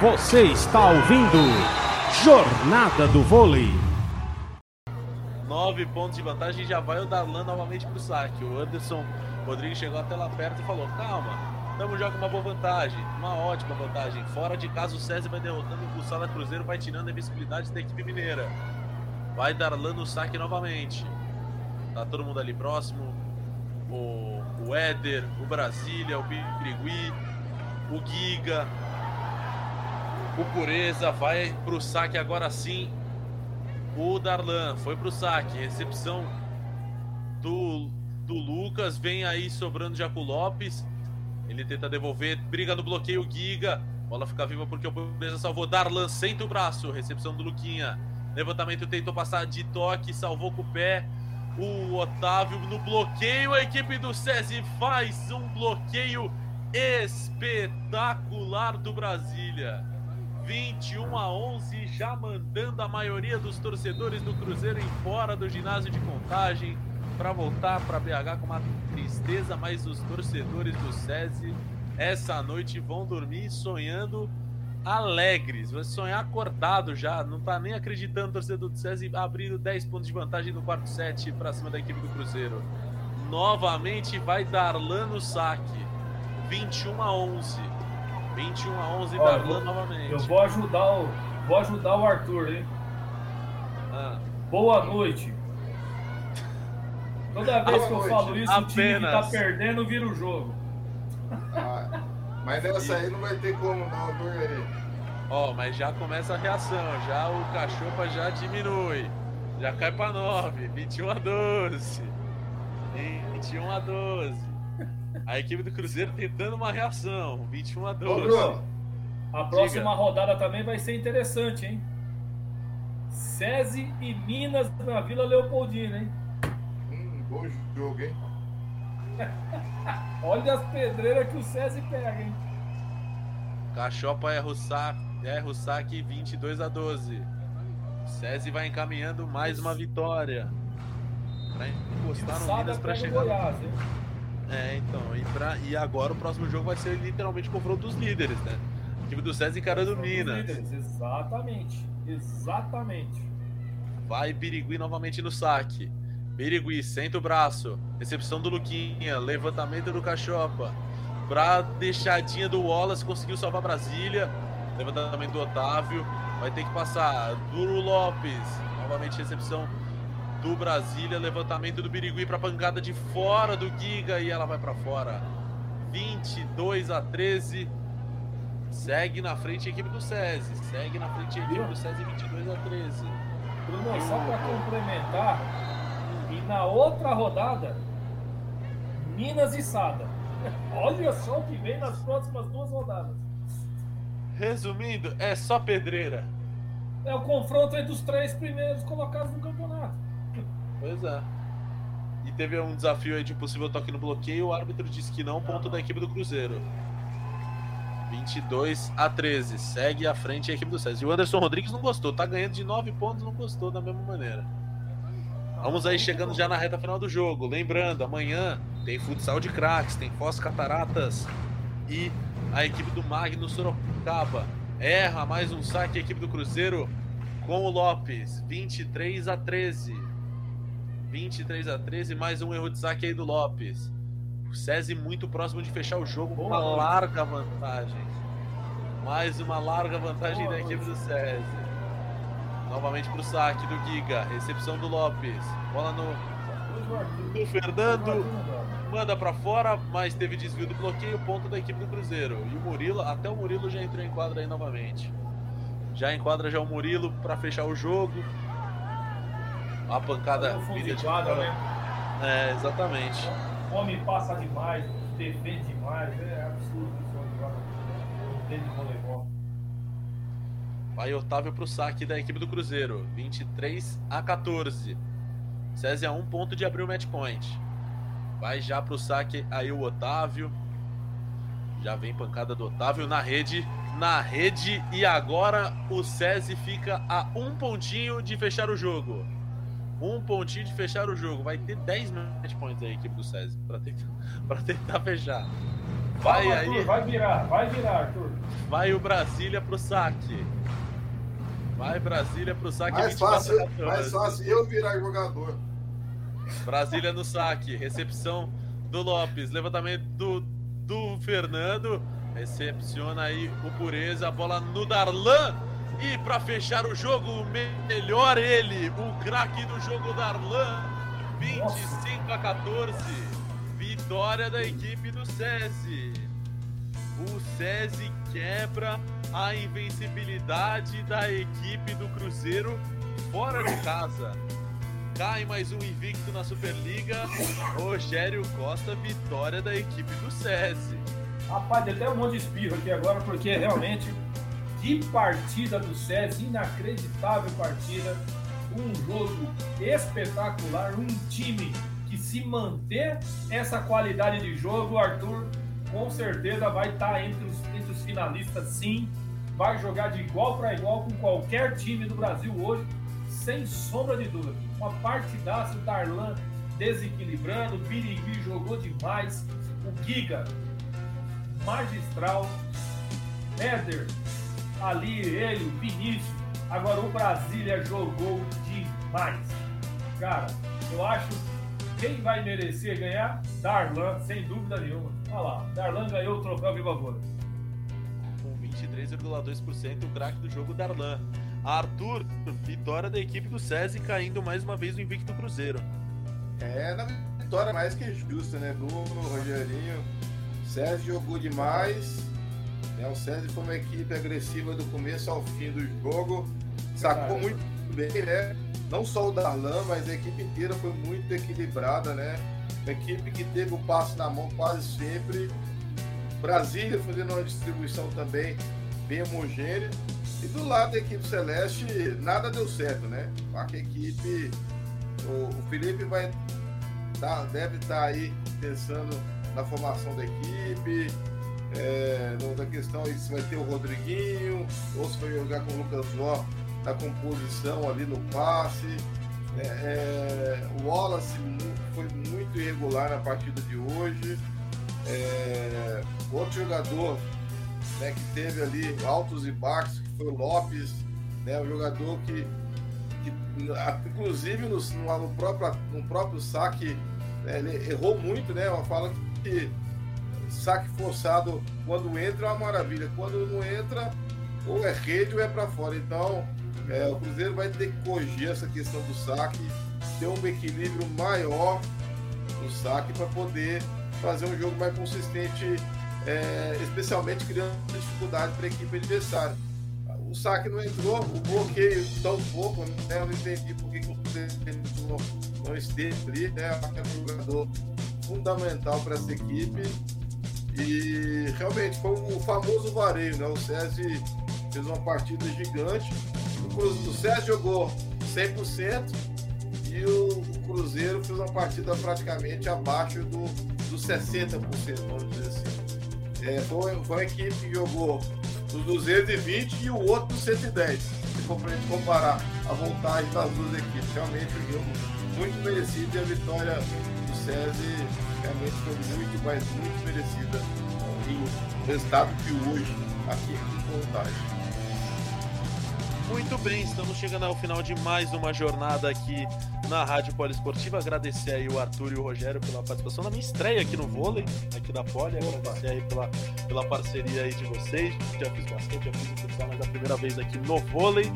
Você está ouvindo Jornada do Vôlei. Nove pontos de vantagem já vai o Darlan novamente pro saque. O Anderson Rodrigues chegou até lá perto e falou: Calma, estamos já com uma boa vantagem, uma ótima vantagem. Fora de casa, o César vai derrotando o Sala Cruzeiro, vai tirando a visibilidade da equipe mineira. Vai Darlan no saque novamente. Tá todo mundo ali próximo. O, o Éder, o Brasília, o Birigui, o Giga, o Pureza vai pro saque agora sim. O Darlan foi pro saque. Recepção do, do Lucas. Vem aí sobrando Jaco Lopes. Ele tenta devolver. Briga no bloqueio. Giga. Bola fica viva porque o Pureza salvou. Darlan senta o braço. Recepção do Luquinha. Levantamento tentou passar de toque. Salvou com o pé. O Otávio no bloqueio. A equipe do SESI faz um bloqueio espetacular do Brasília. 21 a 11, já mandando a maioria dos torcedores do Cruzeiro embora do ginásio de contagem para voltar para BH com uma tristeza, mas os torcedores do SESI essa noite vão dormir sonhando alegres, vai sonhar acordado já, não tá nem acreditando torcedor do SESI abrindo 10 pontos de vantagem no quarto set para cima da equipe do Cruzeiro. Novamente vai Darlan no saque. 21 a 11. 21 a 11 Ó, Darlan eu- novamente. Eu vou ajudar o, vou ajudar o Arthur, hein? Ah, Boa noite. Toda vez que eu noite. falo isso, o time que tá Apenas. perdendo vira o jogo. Ah, mas nessa aí não vai ter como não, Eri? ó, mas já começa a reação, já o Cachopa já diminui. Já cai para 9, 21 a 12. 21 a 12. A equipe do Cruzeiro tentando uma reação, 21 a Ô, 12. Bruno, A próxima rodada também vai ser interessante, hein? SESI e Minas na Vila Leopoldina, hein? hum, bom jogo, hein? Olha as pedreiras que o SESI pega, hein? Cachopa erra o saque, erra o saque 22 a 12. César vai encaminhando mais uma vitória. Pra encostar no Minas o chegar. Goiás, hein? É, então. E, pra- e agora o próximo jogo vai ser literalmente o confronto dos líderes, né? O time do César encarando o Minas. líderes, Exatamente. Exatamente. Vai Birigui novamente no saque. Birigui, senta o braço. Recepção do Luquinha. Levantamento do Cachopa. Pra deixadinha do Wallace, conseguiu salvar Brasília. Levantamento do Otávio. Vai ter que passar. Duro Lopes. Novamente recepção do Brasília. Levantamento do Birigui pra pancada de fora do Giga. E ela vai pra fora. 22 a 13. Segue na frente a equipe do SESI. Segue na frente a equipe do SESI 22 a 13. Bruno, só para complementar, e na outra rodada, Minas e Sada. Olha só o que vem nas próximas duas rodadas. Resumindo, é só pedreira. É o confronto entre os três primeiros colocados no campeonato. Pois é. E teve um desafio aí de possível toque no bloqueio, o árbitro disse que não, ponto da equipe do Cruzeiro. 22 a 13. Segue à frente a equipe do César. E o Anderson Rodrigues não gostou, tá ganhando de 9 pontos, não gostou da mesma maneira. Vamos aí chegando já na reta final do jogo. Lembrando, amanhã tem futsal de craques, tem Foz Cataratas e a equipe do Magno Sorocaba. Erra mais um saque a equipe do Cruzeiro com o Lopes. 23 a 13. 23 a 13, mais um erro de saque aí do Lopes. O SESI muito próximo de fechar o jogo com uma larga vantagem. Mais uma larga vantagem Boa da equipe do SESI. Novamente pro saque do Giga. Recepção do Lopes. Bola no, o do o Fernando. Manda pra fora, mas teve desvio do bloqueio, ponto da equipe do Cruzeiro. E o Murilo, até o Murilo já entrou em quadra aí novamente. Já enquadra já o Murilo pra fechar o jogo. A pancada No fundo de quadra, né? É, exatamente. O homem passa demais, defende demais. É absurdo isso. voleibol. Vai Otávio pro saque da equipe do Cruzeiro. 23 a 14. César a um ponto de abrir o match point. Vai já pro saque aí o Otávio. Já vem pancada do Otávio na rede. Na rede. E agora o SESI fica a um pontinho de fechar o jogo. Um pontinho de fechar o jogo. Vai ter 10 match points aí a equipe do SESI pra tentar, pra tentar fechar. Vai Vamos, aí. Arthur, vai virar, vai virar, Arthur. Vai o Brasília pro saque. Vai Brasília pro saque. Mais 24 a fácil, 14. mais fácil eu virar jogador. Brasília no saque. Recepção do Lopes. Levantamento do, do Fernando. Recepciona aí o Pureza. A bola no Darlan. E para fechar o jogo, melhor ele. O craque do jogo, Darlan. 25 a 14. Vitória da equipe do SESI. O SESI quebra a invencibilidade da equipe do Cruzeiro fora de casa. Cai mais um invicto na Superliga. Rogério Costa, vitória da equipe do SESI. Rapaz, deu até um monte de espirro aqui agora, porque realmente, que partida do SESI, inacreditável partida. Um jogo espetacular, um time que se manter essa qualidade de jogo, Arthur com certeza vai estar entre os, entre os finalistas sim. Vai jogar de igual para igual com qualquer time do Brasil hoje, sem sombra de dúvida. Uma partidaça, o Darlan desequilibrando, o Birigui jogou demais, o Giga magistral, Éder, ali ele, o Vinícius. Agora o Brasília jogou demais. Cara, eu acho quem vai merecer ganhar? Darlan, sem dúvida nenhuma. Olha lá, Darlan ganhou o troféu Viva Voda. Com 23,2% o craque do jogo, Darlan. Arthur, vitória da equipe do SESI, caindo mais uma vez no invicto Cruzeiro. É, na vitória mais que justa, né? Bruno, Rogerinho. Sérgio jogou demais. Né? O Sérgio foi uma equipe agressiva do começo ao fim do jogo. Sacou Verdade. muito bem, né? Não só o Darlan, mas a equipe inteira foi muito equilibrada, né? Uma equipe que teve o passe na mão quase sempre. Brasília fazendo uma distribuição também bem homogênea. E do lado da equipe celeste, nada deu certo, né? A equipe. O, Felipe vai tá- deve estar aí pensando na formação da equipe, é, na questão aí se vai ter o Rodriguinho, ou se vai jogar com o Lucas Ló na composição ali no passe. É, é, o Wallace foi muito irregular na partida de hoje. É, outro jogador né, que teve ali altos e baixos, que foi o Lopes, né, um jogador que, que inclusive no, no, no próprio, no próprio saque né, ele errou muito, né? Uma fala que saque forçado quando entra é uma maravilha, quando não entra ou é rede ou é para fora. Então é, o Cruzeiro vai ter que corrigir essa questão do saque, ter um equilíbrio maior no saque para poder fazer um jogo mais consistente, é, especialmente criando dificuldade para a equipe adversária. O saque não entrou, o bloqueio tão pouco, né? Eu não entendi por que o Cruzeiro não, não esteve ali, né? É um jogador fundamental para essa equipe. E realmente foi o famoso vareio, né? O César fez uma partida gigante. O, Cruzeiro, o César jogou 100% e o, o Cruzeiro fez uma partida praticamente abaixo do, dos 60%, vamos dizer assim. É, foi, foi uma equipe que jogou dos 220 e o outro dos 110. Se for para comparar a vantagem das duas equipes, realmente um jogo muito merecido e a vitória do SESI realmente foi muito, mas muito merecida em resultado de hoje aqui em Contagem. Muito bem, estamos chegando ao final de mais uma jornada aqui na Rádio Poliesportiva. Agradecer aí o Arthur e o Rogério pela participação na minha estreia aqui no vôlei, aqui da Poli. Agradecer aí pela, pela parceria aí de vocês. Já fiz basquete, já fiz futsal, mas é a primeira vez aqui no vôlei.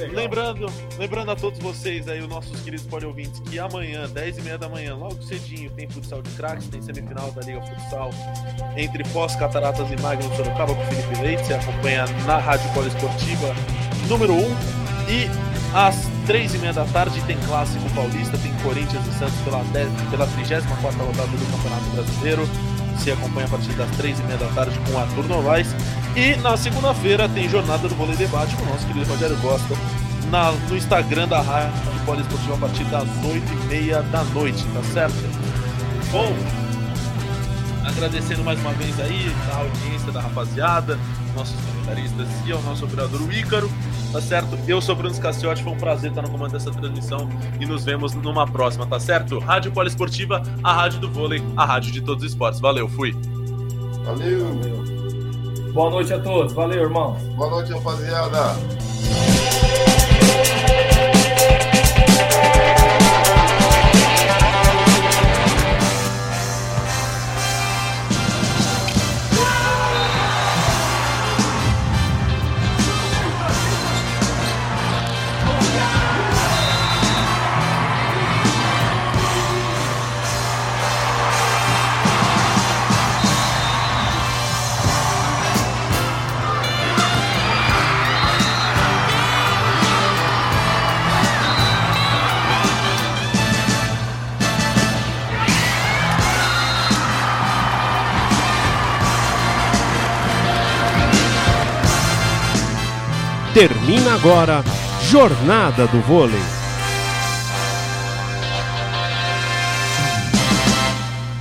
Legal. Lembrando, lembrando a todos vocês aí, os nossos queridos ouvintes, que amanhã, 10 e meia da manhã, logo cedinho, tem futsal de craques, tem semifinal da Liga Futsal entre Pós, Cataratas e Magno Sorocaba com Felipe Leite. Você acompanha na Rádio Poliesportiva número 1. E às 3 e meia da tarde tem Clássico Paulista, tem Corinthians e Santos pela, 10, pela 34 rodada do Campeonato Brasileiro. Você acompanha a partir das 3 e meia da tarde com o Arthur Novaes. E na segunda-feira tem Jornada do Vôlei Debate com o nosso querido Rogério Costa na, no Instagram da Rádio Poliesportiva a partir das 8 e meia da noite, tá certo? Bom, agradecendo mais uma vez aí a audiência da rapaziada, nossos comentaristas e ao nosso operador o Ícaro, tá certo? Eu sou Bruno Scaciotti, foi um prazer estar no comando dessa transmissão e nos vemos numa próxima, tá certo? Rádio Poliesportiva, a rádio do vôlei, a rádio de todos os esportes. Valeu, fui! Valeu. Valeu. Boa noite a todos. Valeu, irmão. Boa noite, rapaziada. Termina agora Jornada do Vôlei.